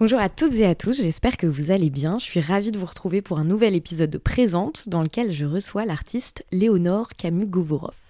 Bonjour à toutes et à tous, j'espère que vous allez bien. Je suis ravie de vous retrouver pour un nouvel épisode de Présente dans lequel je reçois l'artiste Léonore Camus-Govorov.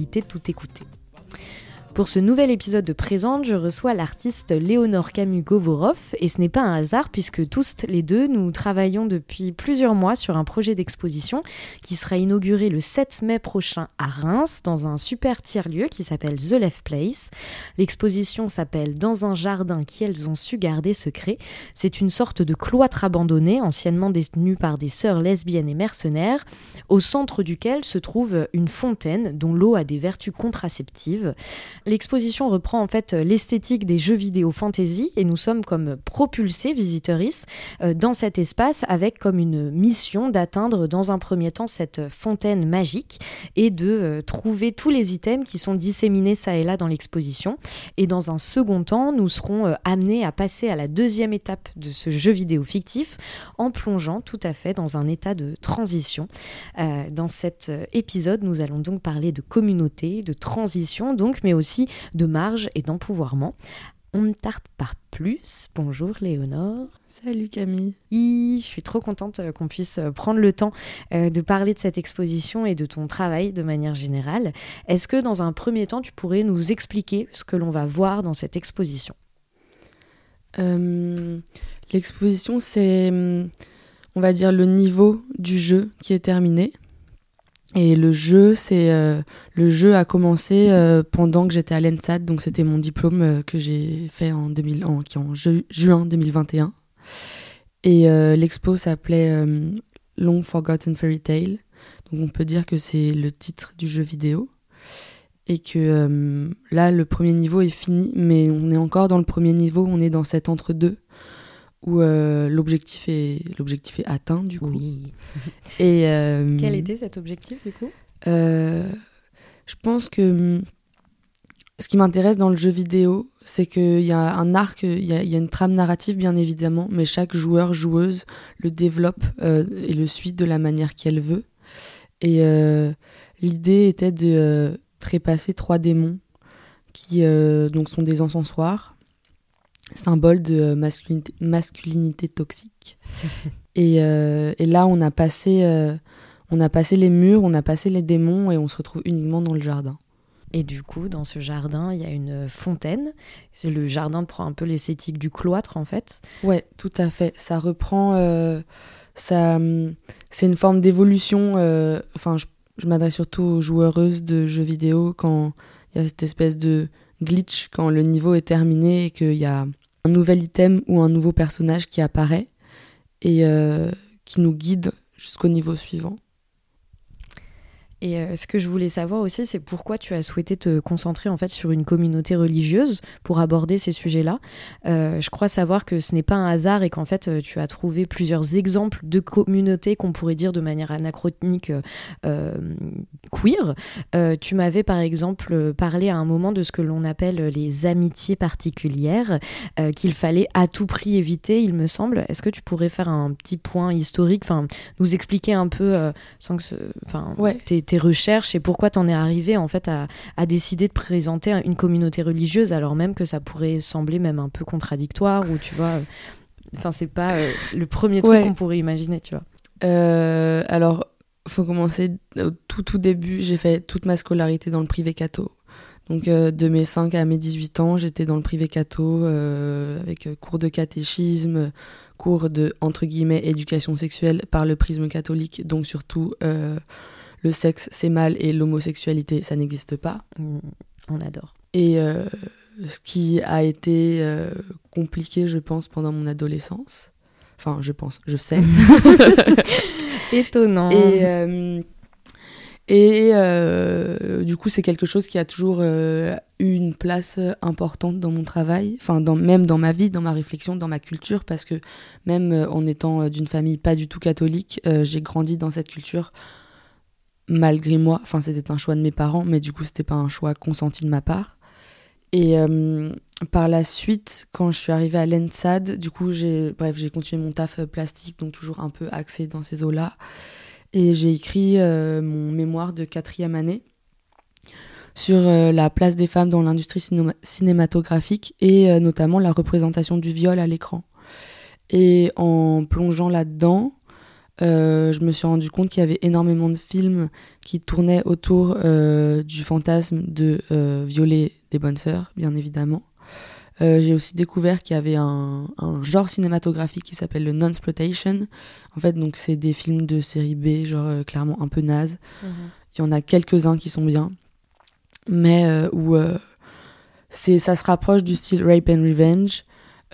tout écouter. Pour ce nouvel épisode de Présente, je reçois l'artiste Léonore Camus-Govorov et ce n'est pas un hasard puisque tous les deux, nous travaillons depuis plusieurs mois sur un projet d'exposition qui sera inauguré le 7 mai prochain à Reims dans un super tiers-lieu qui s'appelle The Left Place. L'exposition s'appelle Dans un jardin qu'elles ont su garder secret. C'est une sorte de cloître abandonné, anciennement détenu par des sœurs lesbiennes et mercenaires, au centre duquel se trouve une fontaine dont l'eau a des vertus contraceptives. L'exposition reprend en fait l'esthétique des jeux vidéo fantasy et nous sommes comme propulsés, visiteuristes, euh, dans cet espace avec comme une mission d'atteindre dans un premier temps cette fontaine magique et de euh, trouver tous les items qui sont disséminés ça et là dans l'exposition. Et dans un second temps, nous serons euh, amenés à passer à la deuxième étape de ce jeu vidéo fictif en plongeant tout à fait dans un état de transition. dans cet épisode, nous allons donc parler de communauté, de transition donc, mais aussi de marge et d'empouvoirment. On ne tarde pas plus. Bonjour Léonore. Salut Camille. je suis trop contente euh, qu'on puisse euh, prendre le temps euh, de parler de cette exposition et de ton travail de manière générale. Est-ce que dans un premier temps, tu pourrais nous expliquer ce que l'on va voir dans cette exposition? L'exposition, c'est, on va dire, le niveau du jeu qui est terminé. Et le jeu, c'est euh, le jeu a commencé euh, pendant que j'étais à l'ENSAT, donc c'était mon diplôme euh, que j'ai fait en, 2000, en, en juin 2021. Et l'expo s'appelait Long Forgotten Fairy Tale, donc on peut dire que c'est le titre du jeu vidéo. Et que là, le premier niveau est fini, mais on est encore dans le premier niveau, on est dans cet entre-deux où euh, l'objectif est l'objectif est atteint du coup. Oui. Et euh, quel était cet objectif du coup? Euh, Je pense que ce qui m'intéresse dans le jeu vidéo, c'est qu'il y a un arc, il y a, y a, une trame narrative bien évidemment, mais chaque joueur joueuse le développe et le suit de la manière qu'elle veut. Et l'idée était de trépasser trois démons qui donc sont des encensoirs symbole de masculinité, masculinité toxique. et, euh, et, là, on a, passé, euh, on a passé les murs, on a passé les démons et on se retrouve uniquement dans le jardin. Et du coup, dans ce jardin, il y a une fontaine. C'est le jardin prend un peu l'esthétique du cloître, en fait. Ouais, tout à fait. Ça reprend. Euh, ça, c'est une forme d'évolution. enfin, je, je m'adresse surtout aux joueuses de jeux vidéo quand il y a cette espèce de glitch quand le niveau est terminé et qu'il y a un nouvel item ou un nouveau personnage qui apparaît et euh, qui nous guide jusqu'au niveau suivant. Et euh, ce que je voulais savoir aussi, c'est pourquoi tu as souhaité te concentrer en fait sur une communauté religieuse pour aborder ces sujets-là. Euh, je crois savoir que ce n'est pas un hasard et qu'en fait euh, tu as trouvé plusieurs exemples de communautés qu'on pourrait dire de manière anachronique queer. tu m'avais par exemple parlé à un moment de ce que l'on appelle les amitiés particulières qu'il fallait à tout prix éviter, il me semble. Est-ce que tu pourrais faire un petit point historique, enfin nous expliquer un peu sans que, enfin, ouais tes recherches et pourquoi t'en es arrivé en fait à, décider de présenter une communauté religieuse alors même que ça pourrait sembler même un peu contradictoire ou tu vois enfin c'est pas euh, le premier truc qu'on pourrait imaginer tu vois. Euh, alors faut commencer au tout tout début j'ai fait toute ma scolarité dans le privé catho. Donc euh, de mes 5 à mes 18 ans j'étais dans le privé catho avec cours de catéchisme cours de entre guillemets éducation sexuelle par le prisme catholique. Donc surtout le sexe c'est mal et l'homosexualité ça n'existe pas. Mm, on adore. Et euh, ce qui a été euh, compliqué, je pense, pendant mon adolescence. Enfin, je pense, je sais. Étonnant. Et, euh, Et du coup, c'est quelque chose qui a toujours eu une place importante dans mon travail, enfin dans, même dans ma vie, dans ma réflexion, dans ma culture, parce que même en étant d'une famille pas du tout catholique, j'ai grandi dans cette culture malgré moi. Enfin, c'était un choix de mes parents, mais du coup, c'était pas un choix consenti de ma part. Et par la suite, quand je suis arrivée à l'ENSAD, du coup, j'ai bref, j'ai continué mon taf plastique, donc toujours un peu axé dans ces eaux-là. Et j'ai écrit euh, mon mémoire de quatrième année sur euh, la place des femmes dans l'industrie cinématographique et euh, notamment la représentation du viol à l'écran. Et en plongeant là-dedans, je me suis rendu compte qu'il y avait énormément de films qui tournaient autour du fantasme de violer des bonnes sœurs, bien évidemment. Euh, j'ai aussi découvert qu'il y avait un, genre cinématographique qui s'appelle le non-sploitation. En fait, donc c'est des films de série B, genre euh, clairement un peu naze. Mhm. Il y en a quelques-uns qui sont bien, mais euh, où c'est ça se rapproche du style Rape and Revenge,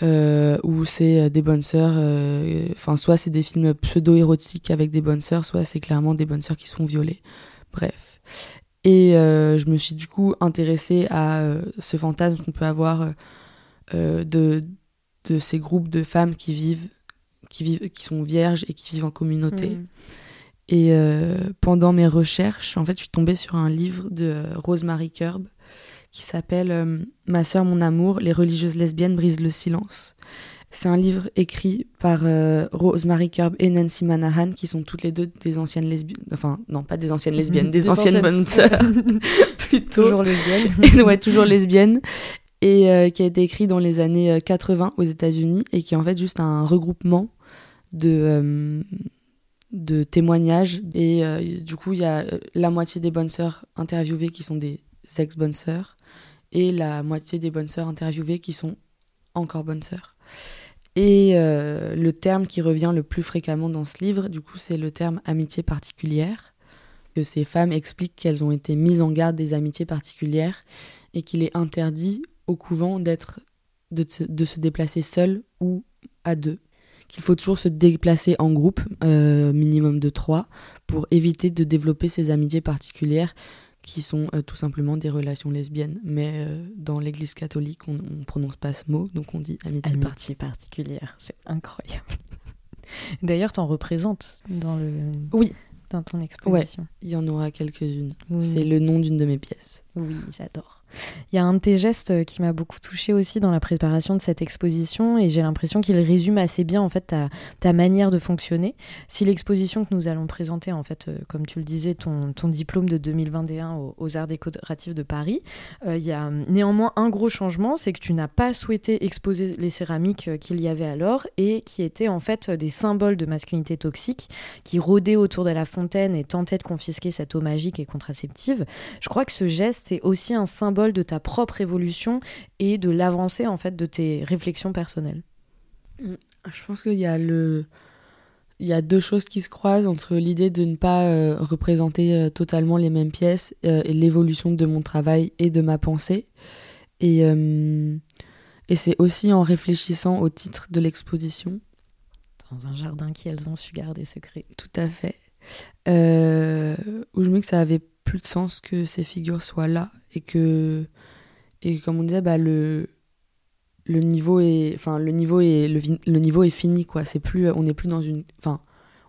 où c'est des bonnes sœurs. Enfin, soit c'est des films pseudo-érotiques avec des bonnes sœurs, soit c'est clairement des bonnes sœurs qui se font violer. Bref. Et je me suis du coup intéressée à ce fantasme qu'on peut avoir euh, de, de ces groupes de femmes qui vivent, qui vivent, qui sont vierges et qui vivent en communauté. Mm. Et euh, pendant mes recherches, en fait, je suis tombée sur un livre de euh, Rosemary Kerb qui s'appelle Ma sœur, mon amour, les religieuses lesbiennes brisent le silence. C'est un livre écrit par Rosemary Kerb et Nancy Manahan, qui sont toutes les deux des anciennes lesbiennes. Enfin, non, pas des anciennes lesbiennes, des, anciennes, bonnes sœurs. plutôt. Toujours lesbiennes. ouais, toujours lesbiennes et euh, qui a été écrit dans les années 80 euh, aux États-Unis et qui est en fait juste un regroupement de, euh, de témoignages. Et du coup, il y a la moitié des bonnes sœurs interviewées qui sont des ex-bonnes sœurs et la moitié des bonnes sœurs interviewées qui sont encore bonnes sœurs. Et le terme qui revient le plus fréquemment dans ce livre, du coup, c'est le terme amitié particulière. Que ces femmes expliquent qu'elles ont été mises en garde des amitiés particulières et qu'il est interdit au couvent d'être de, de, se déplacer seul ou à deux. Qu'il faut toujours se déplacer en groupe, euh, minimum de trois, pour éviter de développer ces amitiés particulières qui sont euh, tout simplement des relations lesbiennes. Mais euh, dans l'Église catholique, on ne prononce pas ce mot, donc on dit amitié, amitié particulière. C'est incroyable. D'ailleurs, tu en représentes dans le. Oui. Dans ton exposition. il y en aura quelques-unes. C'est le nom d'une de mes pièces. Oui, j'adore. Il y a un de tes gestes qui m'a beaucoup touché aussi dans la préparation de cette exposition et j'ai l'impression qu'il résume assez bien en fait ta, manière de fonctionner. Si l'exposition que nous allons présenter, en fait, euh, comme tu le disais, ton, ton diplôme de 2021 aux, Arts décoratifs de Paris, euh, il y a néanmoins un gros changement, c'est que tu n'as pas souhaité exposer les céramiques euh, qu'il y avait alors et qui étaient en fait des symboles de masculinité toxique qui rôdaient autour de la fontaine et tentaient de confisquer cette eau magique et contraceptive. Je crois que ce geste est aussi un symbole de ta propre évolution et de l'avancée en fait de tes réflexions personnelles mm. Je pense qu'il y a le il y a deux choses qui se croisent entre l'idée de ne pas euh, représenter euh, totalement les mêmes pièces euh, et l'évolution de mon travail et de ma pensée. Et, et c'est aussi en réfléchissant au titre de l'exposition. Dans un jardin qui elles ont su garder secret. Tout à fait. où je me dis que ça avait plus de sens que ces figures soient là et que et comme on disait bah le le niveau est enfin le niveau est le, niveau est fini quoi c'est plus on n'est plus dans une enfin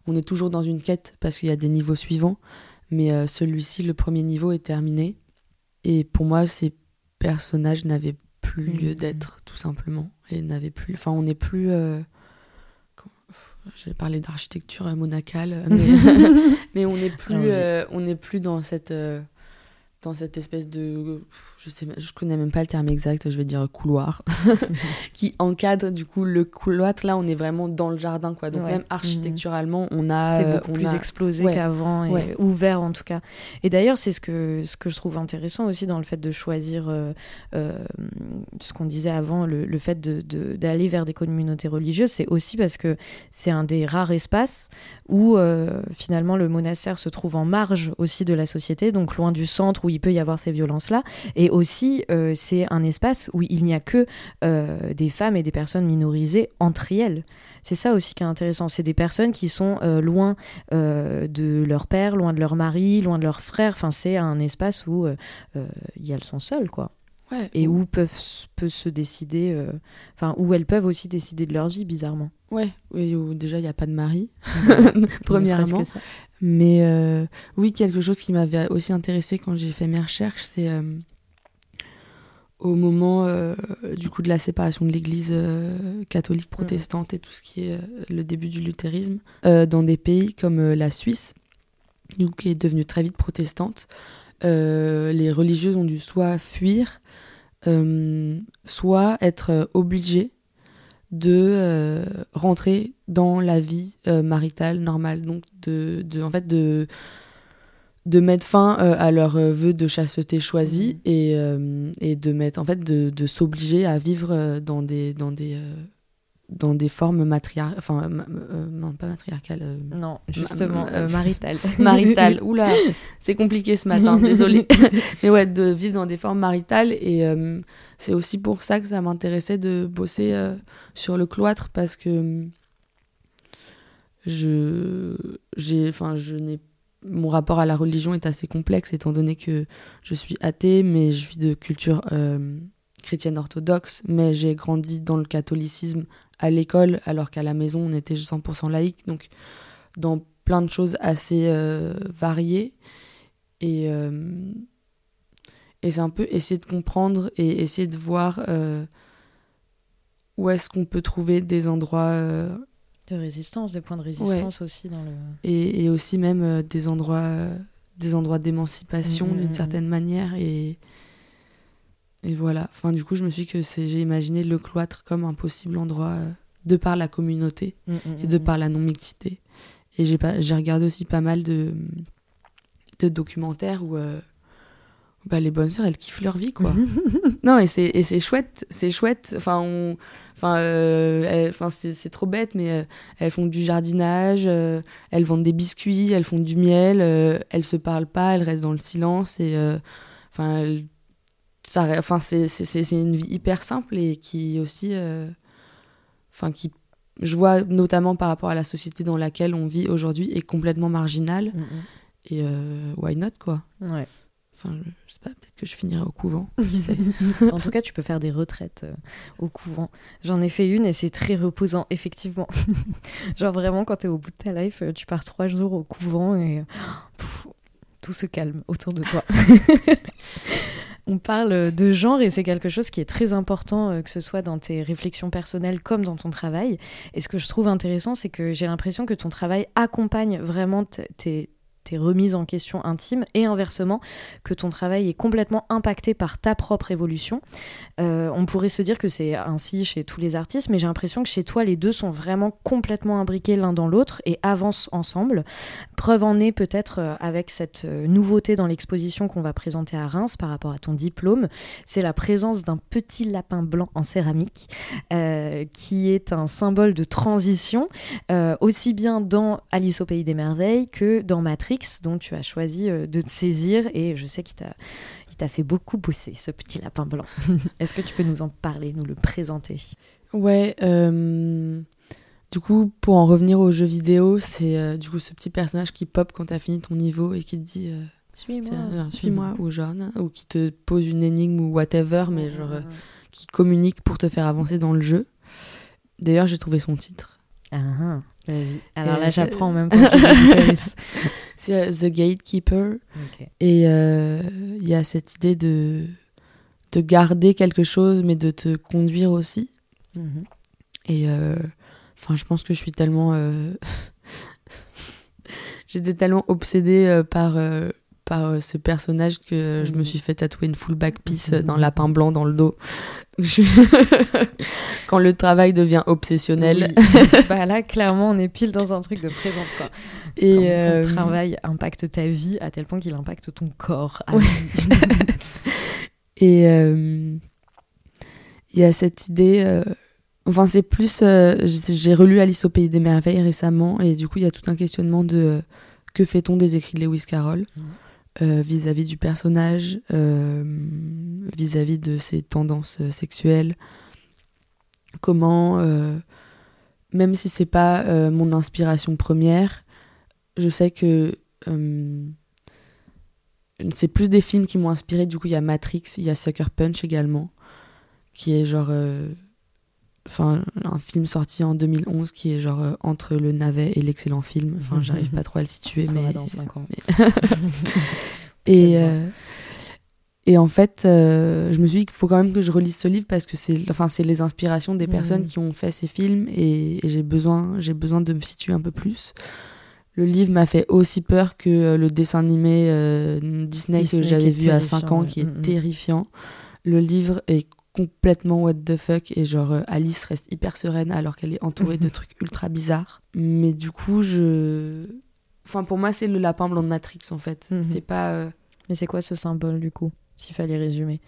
on est toujours dans une quête parce qu'il y a des niveaux suivants mais euh, celui-ci le premier niveau est terminé et pour moi ces personnages n'avaient plus lieu mmh. d'être tout simplement et n'avaient plus enfin on n'est plus euh, j'ai parlé d'architecture monacale, mais, on n'est plus, euh, on n'est plus dans cette, dans cette espèce de je sais je connais même pas le terme exact je vais dire couloir qui encadre du coup le couloir. Là on est vraiment dans le jardin quoi. Donc même architecturalement on a c'est euh, beaucoup plus explosé qu'avant et ouvert en tout cas. Et d'ailleurs c'est ce que ce que je trouve intéressant aussi dans le fait de choisir euh, euh, ce qu'on disait avant le, le fait de d'aller vers des communautés religieuses. C'est aussi parce que c'est un des rares espaces où finalement le monastère se trouve en marge aussi de la société donc loin du centre où il peut y avoir ces violences-là. Et aussi, euh, c'est un espace où il n'y a que euh, des femmes et des personnes minorisées entre elles. C'est ça aussi qui est intéressant. C'est des personnes qui sont euh, loin de leur père, loin de leur mari, loin de leur frère. Enfin, c'est un espace où elles sont seules, quoi. Et où peuvent peut se décider, enfin où elles peuvent aussi décider de leur vie bizarrement. Ouais, oui, où déjà il n'y a pas de mari, premièrement. Mais euh, oui, quelque chose qui m'avait aussi intéressé quand j'ai fait mes recherches, c'est euh, au moment euh, du coup de la séparation de l'Église catholique mm. protestante et tout ce qui est le début du luthérisme, dans des pays comme la Suisse, qui est devenue très vite protestante, les religieuses ont dû soit fuir, soit être obligées de euh, rentrer dans la vie euh, maritale normale. Donc de, de, en fait de de mettre fin euh, à leur vœu de chasteté choisi et, et de mettre en fait de, de s'obliger à vivre dans des dans des dans des formes matriarcales, enfin, euh, non, pas matriarcales. Euh, non, justement, euh, maritales. maritales, oula, c'est compliqué ce matin, désolé. Mais ouais, de vivre dans des formes maritales. Et c'est aussi pour ça que ça m'intéressait de bosser sur le cloître, parce que je, j'ai, enfin, je n'ai mon rapport à la religion est assez complexe étant donné que je suis athée mais je suis de culture chrétienne orthodoxe mais j'ai grandi dans le catholicisme à l'école, alors qu'à la maison, on était 100% laïque. Donc, dans plein de choses assez euh, variées. Et, euh, et c'est un peu essayer de comprendre et essayer de voir euh, où est-ce qu'on peut trouver des endroits. de résistance, des points de résistance aussi dans le. Et, et aussi même des endroits des endroits d'émancipation mmh, d'une mmh, certaine mmh. manière et et voilà. Enfin, du coup, je me suis que j'ai imaginé le cloître comme un possible endroit euh, de par la communauté mm, mm, et de mm, par la non-mixité. Et j'ai regardé aussi pas mal de, de documentaires où, euh, bah, les bonnes sœurs, elles kiffent leur vie, quoi. non, et c'est chouette, c'est chouette. Enfin, on, enfin, euh, enfin c'est trop bête, mais elles font du jardinage, elles vendent des biscuits, elles font du miel, elles se parlent pas, elles restent dans le silence et, enfin, enfin c'est une vie hyper simple et qui aussi euh, enfin qui je vois notamment par rapport à la société dans laquelle on vit aujourd'hui est complètement marginale mm, et euh, why not quoi? Ouais Enfin, je, sais pas, peut-être que je finirai au couvent, qui sait. en tout cas, tu peux faire des retraites euh, au couvent. J'en ai fait une et c'est très reposant, effectivement. Genre vraiment, quand tu es au bout de ta life, tu pars trois jours au couvent et tout se calme autour de toi. on parle de genre et c'est quelque chose qui est très important, euh, que ce soit dans tes réflexions personnelles comme dans ton travail. Et ce que je trouve intéressant, c'est que j'ai l'impression que ton travail accompagne vraiment tes remise en question intime et inversement que ton travail est complètement impacté par ta propre évolution. Euh, on pourrait se dire que c'est ainsi chez tous les artistes, mais j'ai l'impression que chez toi, les deux sont vraiment complètement imbriqués l'un dans l'autre et avancent ensemble. Preuve en est peut-être euh, avec cette euh, nouveauté dans l'exposition qu'on va présenter à Reims par rapport à ton diplôme, c'est la présence d'un petit lapin blanc en céramique qui est un symbole de transition, aussi bien dans Alice au pays des merveilles que dans Matrix dont tu as choisi euh, de te saisir et je sais qu'il t'a t'a fait beaucoup bosser, ce petit lapin blanc. Est-ce que tu peux nous en parler, nous le présenter? Ouais, euh, du coup, pour en revenir aux jeux vidéo, c'est euh, du coup ce petit personnage qui pop quand t'as fini ton niveau et qui te dit Suis-moi. Suis-moi, ou genre, ou qui te pose une énigme ou whatever, mais genre qui communique pour te faire avancer dans le jeu. D'ailleurs, j'ai trouvé son titre. Ah, ah. Vas-y. Alors là, j'apprends même C'est euh, The Gatekeeper. Et euh, il y a cette idée de, de garder quelque chose, mais de te conduire aussi. Mhm. Et euh, enfin, je pense que je suis tellement. J'étais tellement obsédée par par euh, ce personnage que je me suis fait tatouer une full back piece d'un lapin blanc dans le dos. Quand le travail devient obsessionnel. bah là, clairement, on est pile dans un truc de présent. Quoi. Et Quand ton euh, travail impacte ta vie à tel point qu'il impacte ton corps. Et euh, il y a cette idée. Enfin, c'est plus. J'ai relu Alice au Pays des Merveilles récemment, et du coup, il y a tout un questionnement de que fait-on des écrits de Lewis Carroll? Vis-à-vis du personnage, vis-à-vis de ses tendances sexuelles. Comment, même si c'est pas mon inspiration première, je sais que c'est plus des films qui m'ont inspiré. Du coup, il y a Matrix, il y a Sucker Punch également, qui est genre. Euh, enfin, un film sorti en 2011 qui est genre euh, entre le navet et l'excellent film. Enfin, j'arrive pas trop à le situer, Ça mais. va dans 5 ans. et. Euh, et en fait, je me suis dit qu'il faut quand même que je relise ce livre parce que c'est enfin, les inspirations des personnes qui ont fait ces films et, et j'ai besoin, besoin de me situer un peu plus. Le livre m'a fait aussi peur que euh, le dessin animé euh, Disney, que j'avais vu à 5 ans, qui est mm. terrifiant. Le livre est complètement what the fuck et genre euh, Alice reste hyper sereine alors qu'elle est entourée de trucs ultra bizarres. Mais du coup, je. Enfin, pour moi, c'est le lapin blanc de Matrix en fait. Mm-hmm. C'est pas. Mais c'est quoi ce symbole du coup, s'il fallait résumer?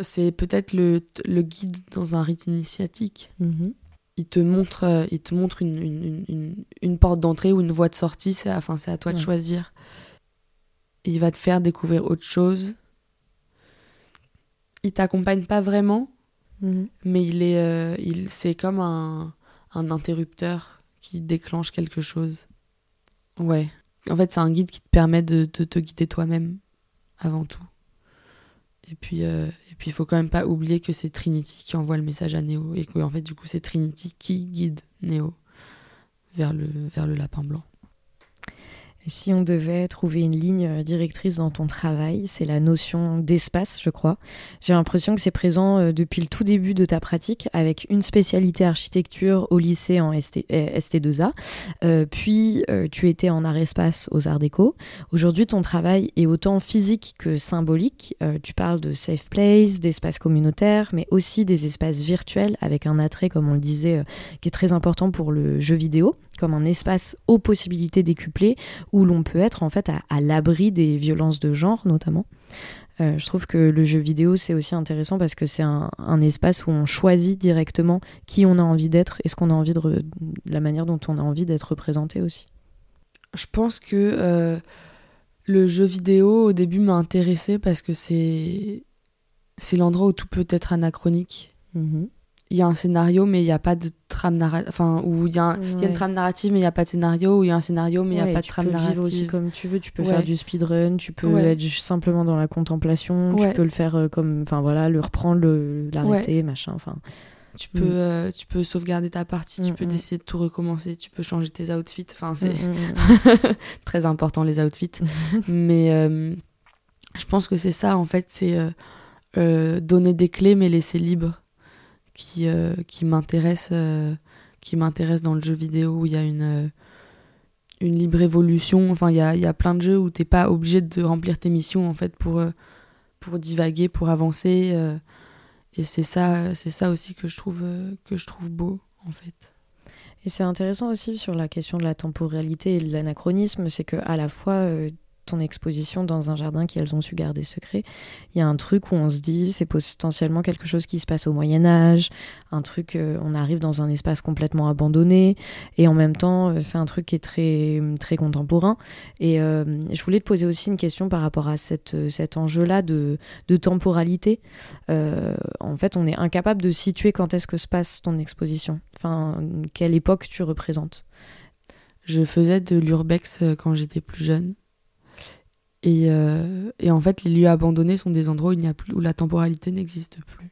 C'est peut-être le, le, guide dans un rite initiatique. Mm-hmm il te montre, euh, il te montre une, une, une, une porte d'entrée ou une voie de sortie. C'est enfin, c'est à toi de choisir. Il va te faire découvrir autre chose. Il t'accompagne pas vraiment, mhm. mais il est, euh, il, c'est comme un, un interrupteur qui déclenche quelque chose. Ouais. En fait, c'est un guide qui te permet de, de te guider toi-même avant tout. Et puis, euh, et puis, il faut quand même pas oublier que c'est Trinity qui envoie le message à Neo et que en fait, du coup, c'est Trinity qui guide Neo vers le, vers le lapin blanc si on devait trouver une ligne euh, directrice dans ton travail, c'est la notion d'espace, je crois. J'ai l'impression que c'est présent euh, depuis le tout début de ta pratique, avec une spécialité architecture au lycée en ST, 2 a euh, puis, tu étais en art-espace aux Arts Déco. Aujourd'hui, ton travail est autant physique que symbolique. tu parles de safe place, d'espace communautaire, mais aussi des espaces virtuels, avec un attrait, comme on le disait, qui est très important pour le jeu vidéo comme un espace aux possibilités décuplées où l'on peut être en fait à, l'abri des violences de genre notamment. Euh, je trouve que le jeu vidéo c'est aussi intéressant parce que c'est un, espace où on choisit directement qui on a envie d'être et ce qu'on a envie de la manière dont on a envie d'être représenté aussi. Je pense que euh, le jeu vidéo au début m'a intéressé parce que c'est c'est l'endroit où tout peut être anachronique. Mm-hmm il y a un scénario mais il n'y a pas de trame narrative enfin où il y, a une trame narrative mais il n'y a pas de scénario où il y a un scénario mais il n'y a pas de trame narrative tu peux aussi comme tu veux. Tu peux faire du speedrun tu peux être simplement dans la contemplation tu peux le faire euh, comme enfin voilà le reprendre l'arrêter machin enfin. Tu peux mm. euh, tu peux sauvegarder ta partie tu mm, peux mm. essayer de tout recommencer tu peux changer tes outfits enfin c'est très important les outfits. Mais euh, je pense que c'est ça en fait c'est donner des clés mais laisser libre qui, euh, qui m'intéresse euh, qui m'intéresse dans le jeu vidéo où il y a une euh, une libre évolution. Enfin il y a, y a, plein de jeux où t'es pas obligé de remplir tes missions en fait pour pour divaguer pour avancer et c'est ça c'est ça aussi que je trouve que je trouve beau en fait. Et c'est intéressant aussi sur la question de la temporalité et de l'anachronisme c'est que à la fois ton exposition dans un jardin qu'elles ont su garder secret, il y a un truc où on se dit c'est potentiellement quelque chose qui se passe au Moyen Âge, un truc, euh, on arrive dans un espace complètement abandonné, et en même temps euh, c'est un truc qui est très, très contemporain. Et euh, je voulais te poser aussi une question par rapport à cette, cet enjeu-là de, de, temporalité. en fait, on est incapable de situer quand est-ce que se passe ton exposition, enfin, quelle époque tu représentes? Je faisais de l'urbex quand j'étais plus jeune. Et, euh, et, en fait, les lieux abandonnés sont des endroits où, il a plus, où la temporalité n'existe plus.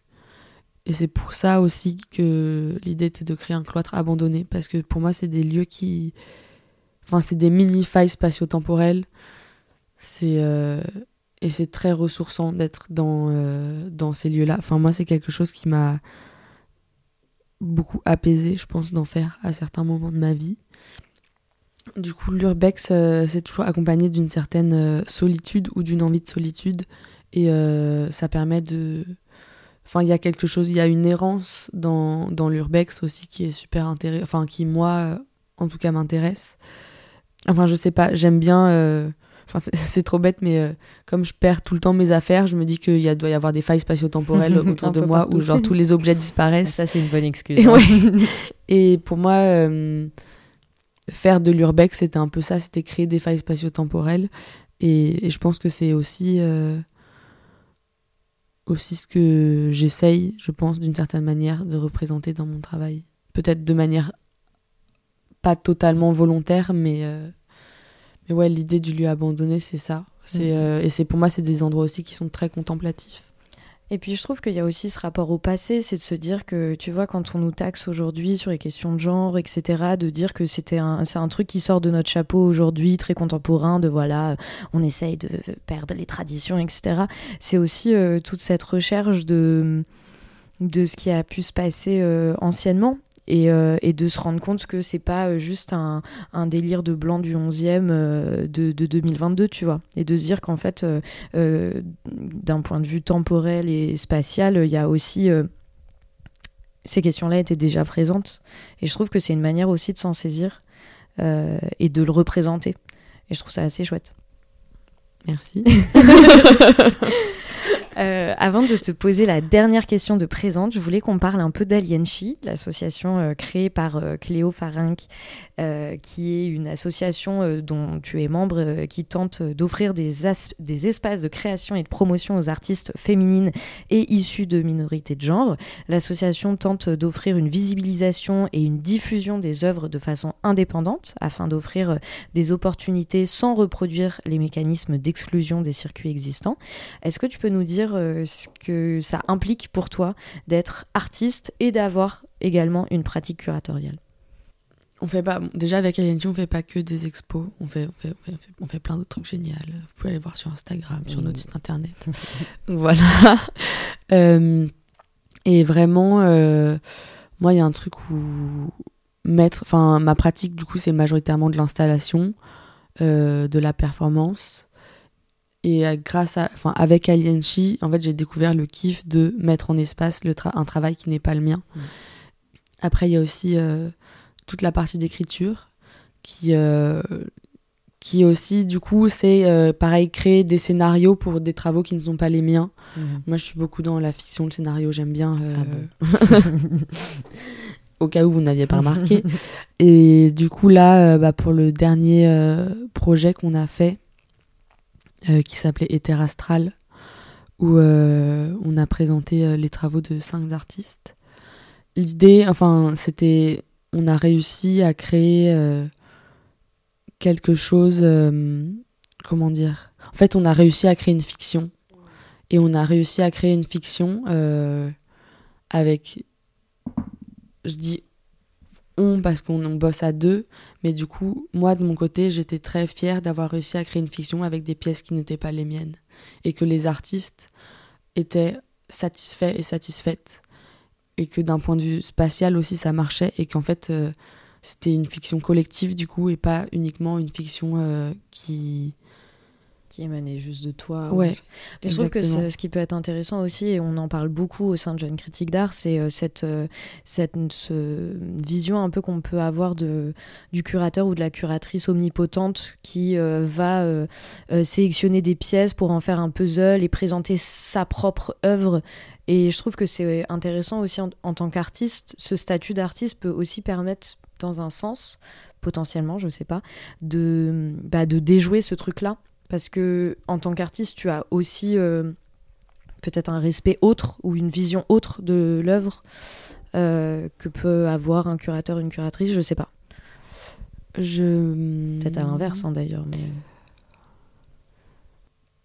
Et c'est pour ça aussi que l'idée était de créer un cloître abandonné, parce que pour moi, c'est des lieux qui. Enfin, c'est des mini-failles spatio-temporelles. C'est. Euh, et c'est très ressourçant d'être dans, euh, dans ces lieux-là. Enfin, moi, c'est quelque chose qui m'a beaucoup apaisé, je pense, d'en faire à certains moments de ma vie. Du coup, l'urbex, euh, c'est toujours accompagné d'une certaine euh, solitude ou d'une envie de solitude. Et euh, ça permet de. Enfin, il y a quelque chose, il y a une errance dans, dans l'urbex aussi qui est super intéressante. Enfin, qui, moi, en tout cas, m'intéresse. Enfin, je sais pas, j'aime bien. Enfin, c'est trop bête, mais comme je perds tout le temps mes affaires, je me dis qu'il doit y avoir des failles spatio-temporelles autour de moi où, genre, tous les objets disparaissent. Ça, c'est une bonne excuse. Hein. Et pour moi faire de l'urbex, c'était un peu ça, c'était créer des failles spatio-temporelles. Et, je pense que c'est aussi, euh, aussi ce que j'essaye, je pense, d'une certaine manière, de représenter dans mon travail. Peut-être de manière pas totalement volontaire, mais, euh, mais ouais, l'idée du lieu abandonné, c'est ça. C'est, mhm. et c'est pour moi, c'est des endroits aussi qui sont très contemplatifs. Et puis je trouve qu'il y a aussi ce rapport au passé, c'est de se dire que, tu vois, quand on nous taxe aujourd'hui sur les questions de genre, etc., de dire que c'était un, c'est un truc qui sort de notre chapeau aujourd'hui, très contemporain, de voilà, on essaye de perdre les traditions, etc. C'est aussi euh, toute cette recherche de de ce qui a pu se passer euh, anciennement euh, et, de se rendre compte que c'est pas euh, juste un, délire de blanc du 11e euh, de, 2022, tu vois. Et de se dire qu'en fait, d'un point de vue temporel et spatial, il y a aussi. ces questions-là étaient déjà présentes. Et je trouve que c'est une manière aussi de s'en saisir et de le représenter. Et je trouve ça assez chouette. Merci. Euh, avant de te poser la dernière question de présente, je voulais qu'on parle un peu d'Alienchi, l'association euh, créée par euh, Cléo Farinck, qui est une association dont tu es membre, qui tente d'offrir des, des espaces de création et de promotion aux artistes féminines et issues de minorités de genre. L'association tente d'offrir une visibilisation et une diffusion des œuvres de façon indépendante afin d'offrir des opportunités sans reproduire les mécanismes d'exclusion des circuits existants. Est-ce que tu peux nous dire euh, ce que ça implique pour toi d'être artiste et d'avoir également une pratique curatoriale. On fait pas déjà avec LNG on fait pas que des expos. On fait on fait, plein d'autres trucs géniaux. Vous pouvez aller voir sur Instagram sur notre site internet. Voilà. Euh, et vraiment euh, moi il y a un truc où mettre enfin ma pratique du coup c'est majoritairement de l'installation de la performance et euh, grâce à, enfin, avec Alienchi, en fait, j'ai découvert le kiff de mettre en espace le un travail qui n'est pas le mien. Mm. Après, il y a aussi euh, toute la partie d'écriture qui, euh, qui aussi, du coup, c'est pareil, créer des scénarios pour des travaux qui ne sont pas les miens. Mm. Moi, je suis beaucoup dans la fiction, le scénario, j'aime bien. Ah Au cas où vous n'aviez pas remarqué. Et du coup, là, bah, pour le dernier projet qu'on a fait, euh, qui s'appelait Ether Astral, où euh, on a présenté euh, les travaux de cinq artistes. L'idée, enfin, c'était, on a réussi à créer quelque chose, comment dire? En fait, on a réussi à créer une fiction. Et on a réussi à créer une fiction avec, je dis on parce qu'on bosse à deux, mais du coup, moi de mon côté, j'étais très fière d'avoir réussi à créer une fiction avec des pièces qui n'étaient pas les miennes. Et que les artistes étaient satisfaits et satisfaites. Et que d'un point de vue spatial aussi ça marchait. Et qu'en fait euh, c'était une fiction collective du coup et pas uniquement une fiction euh, qui qui émanait juste de toi. Ouais, je trouve que ce qui peut être intéressant aussi, et on en parle beaucoup au sein de Jeune Critique d'Art, c'est euh, cette, euh, cette vision un peu qu'on peut avoir de, du curateur ou de la curatrice omnipotente qui euh, va sélectionner des pièces pour en faire un puzzle et présenter sa propre œuvre. Et je trouve que c'est intéressant aussi en, en tant qu'artiste, ce statut d'artiste peut aussi permettre, dans un sens, potentiellement, je sais pas, de, bah, de déjouer ce truc-là parce que en tant qu'artiste, tu as aussi euh, peut-être un respect autre ou une vision autre de l'œuvre euh, que peut avoir un curateur, une curatrice, je sais pas. Je... Peut-être à l'inverse hein, d'ailleurs, mais...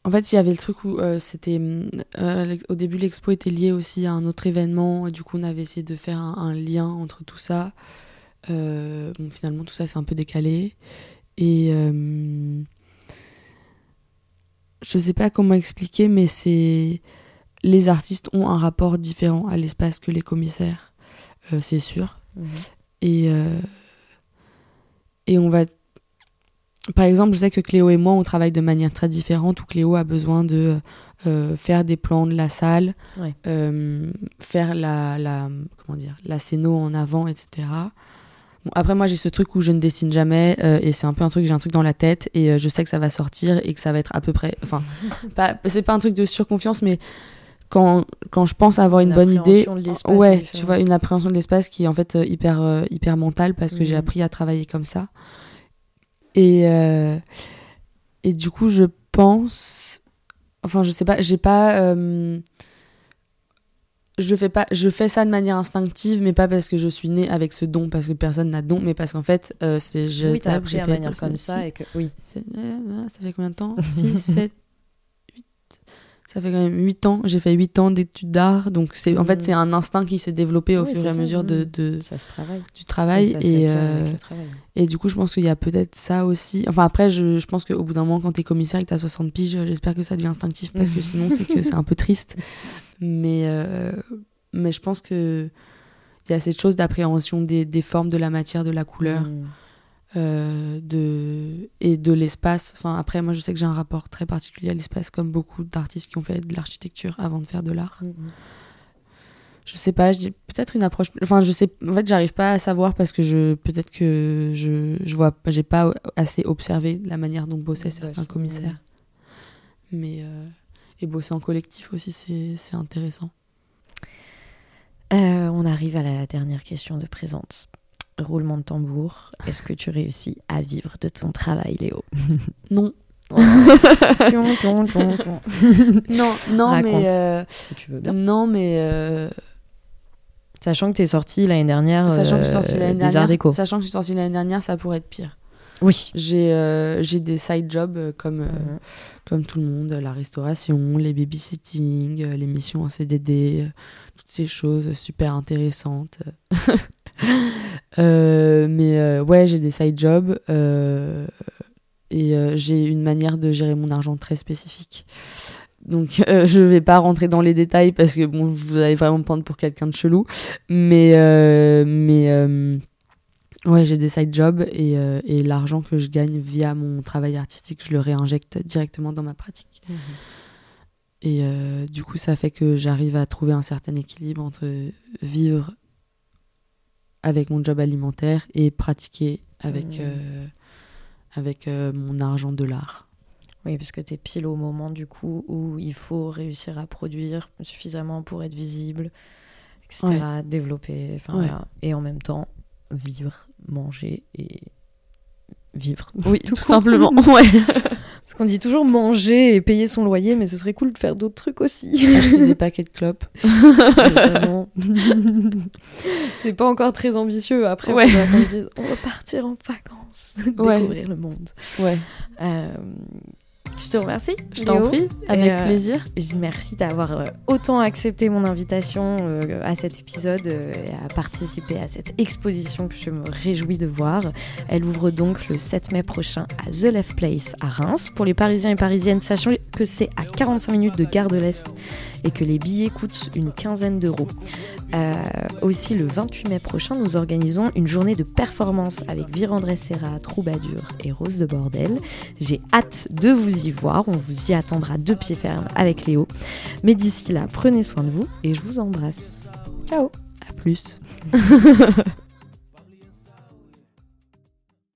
En fait, il y avait le truc où euh, c'était. au début, l'expo était liée aussi à un autre événement, et du coup, on avait essayé de faire un, lien entre tout ça. bon, finalement, tout ça s'est un peu décalé. Et je sais pas comment expliquer, mais c'est les artistes ont un rapport différent à l'espace que les commissaires, euh, c'est sûr. Mhm. Et euh, et on va, par exemple, je sais que Cléo et moi on travaille de manière très différente. Où Cléo a besoin de euh, faire des plans de la salle, faire la, la comment dire la scéno en avant, etc après, moi, j'ai ce truc où je ne dessine jamais euh, et c'est un peu un truc, j'ai un truc dans la tête et euh, je sais que ça va sortir et que ça va être à peu près. Enfin, pas, c'est pas un truc de surconfiance, mais quand, quand je pense avoir une, bonne idée, ouais, tu vois, une appréhension de l'espace qui est en fait euh, hyper, hyper mentale parce que j'ai mhm. appris à travailler comme ça. Et, et du coup, je pense. Enfin, je sais pas, j'ai pas. Je fais pas, je fais ça de manière instinctive, mais pas parce que je suis née avec ce don, parce que personne n'a de don, mais parce qu'en fait, euh, c'est je oui, t'as appris à manière ça, comme ça si, et que oui. euh, ça fait combien de temps? 6, 7, 8. Ça fait quand même 8 ans. J'ai fait 8 ans d'études d'art. Donc, c'est, en fait, c'est un instinct qui s'est développé au fur et à mesure de, mhm. de- Ça se travaille. du travail. Et, euh, travail. et du coup, je pense qu'il y a peut-être ça aussi. Enfin, après, je, je pense qu'au bout d'un moment, quand t'es commissaire et que t'as 60 piges, j'espère que ça devient instinctif parce que sinon, c'est que c'est un peu triste. Mais, euh, mais je pense que il y a cette chose d'appréhension des, des formes, de la matière, de la couleur Mm. euh, de, et de l'espace. Enfin, après, moi, je sais que j'ai un rapport très particulier à l'espace, comme beaucoup d'artistes qui ont fait de l'architecture avant de faire de l'art. Mm, mm. Je sais pas, je dis peut-être une approche. Enfin, je sais. En fait, j'arrive pas à savoir parce que je peut-être que je je vois, j'ai pas assez observé la manière dont bossaient certains commissaires. Mais euh, et bosser en collectif aussi, c'est c'est intéressant. Euh, on arrive à la dernière question de présente. Roulement de tambour. Est-ce que tu réussis à vivre de ton travail, Léo? Non, non, non, Raconte. mais euh, Si tu veux bien. non, mais euh, Sachant que t'es sorti l'année dernière sachant que je suis l'année dernière, sachant que je suis sortie l'année dernière, ça pourrait être pire. Oui. J'ai euh, des side jobs euh, comme euh, Mhm. comme tout le monde, la restauration, les babysitting, euh, les missions en CDD, toutes ces choses super intéressantes. Mais ouais, j'ai des side jobs et j'ai une manière de gérer mon argent très spécifique. Donc euh, je vais pas rentrer dans les détails parce que bon, vous allez vraiment me prendre pour quelqu'un de chelou. Mais euh, mais euh, ouais, j'ai des side jobs et, euh, et l'argent que je gagne via mon travail artistique, je le réinjecte directement dans ma pratique. Mhm. Et euh, du coup, ça fait que j'arrive à trouver un certain équilibre entre vivre avec mon job alimentaire et pratiquer avec, Mhm. euh, avec mon argent de l'art. Oui, parce que tu es pile au moment du coup où il faut réussir à produire suffisamment pour être visible, etc. Développer, enfin Ouais. voilà. Et en même temps, vivre, manger et vivre. Oui, Tout simplement. ouais. Parce qu'on dit toujours manger et payer son loyer, mais ce serait cool de faire d'autres trucs aussi. Acheter des paquets de clopes. C'est pas encore très ambitieux. Après, Ouais. dise, on va partir en vacances, Ouais. découvrir le monde. Ouais. Euh, je te remercie. Je t'en prie, avec euh, plaisir. Merci d'avoir euh, autant accepté mon invitation euh, à cet épisode euh, et à participer à cette exposition que je me réjouis de voir. Elle ouvre donc le 7 mai prochain à The Left Place à Reims. Pour les Parisiens et Parisiennes, sachant que c'est à 45 minutes de Gare de l'Est et que les billets coûtent une quinzaine d'euros. Aussi, le 28 mai prochain, nous organisons une journée de performance avec Virandré Serra, Troubadour et Rose de Bordel. J'ai hâte de vous y voir. On vous y attendra de pied ferme avec Léo. Mais d'ici là, prenez soin de vous et je vous embrasse. Ciao À plus.